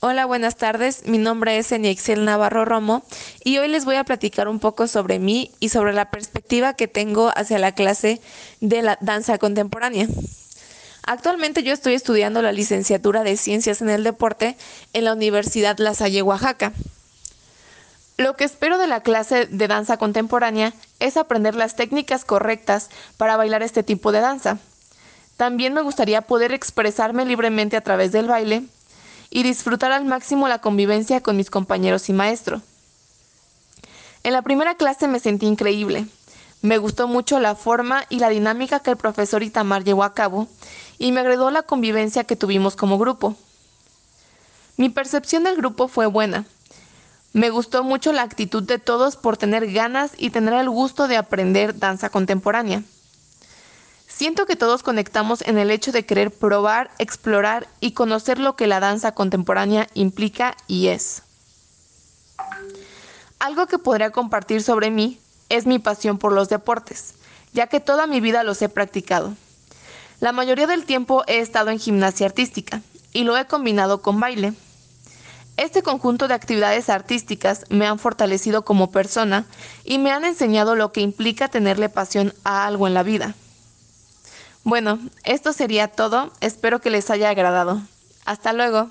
Hola, buenas tardes. Mi nombre es Eniexel Navarro Romo y hoy les voy a platicar un poco sobre mí y sobre la perspectiva que tengo hacia la clase de la danza contemporánea. Actualmente yo estoy estudiando la licenciatura de Ciencias en el Deporte en la Universidad La Salle, Oaxaca. Lo que espero de la clase de danza contemporánea es aprender las técnicas correctas para bailar este tipo de danza. También me gustaría poder expresarme libremente a través del baile y disfrutar al máximo la convivencia con mis compañeros y maestro. En la primera clase me sentí increíble. Me gustó mucho la forma y la dinámica que el profesor Itamar llevó a cabo y me agradó la convivencia que tuvimos como grupo. Mi percepción del grupo fue buena. Me gustó mucho la actitud de todos por tener ganas y tener el gusto de aprender danza contemporánea. Siento que todos conectamos en el hecho de querer probar, explorar y conocer lo que la danza contemporánea implica y es. Algo que podría compartir sobre mí es mi pasión por los deportes, ya que toda mi vida los he practicado. La mayoría del tiempo he estado en gimnasia artística y lo he combinado con baile. Este conjunto de actividades artísticas me han fortalecido como persona y me han enseñado lo que implica tenerle pasión a algo en la vida. Bueno, esto sería todo. Espero que les haya agradado. Hasta luego.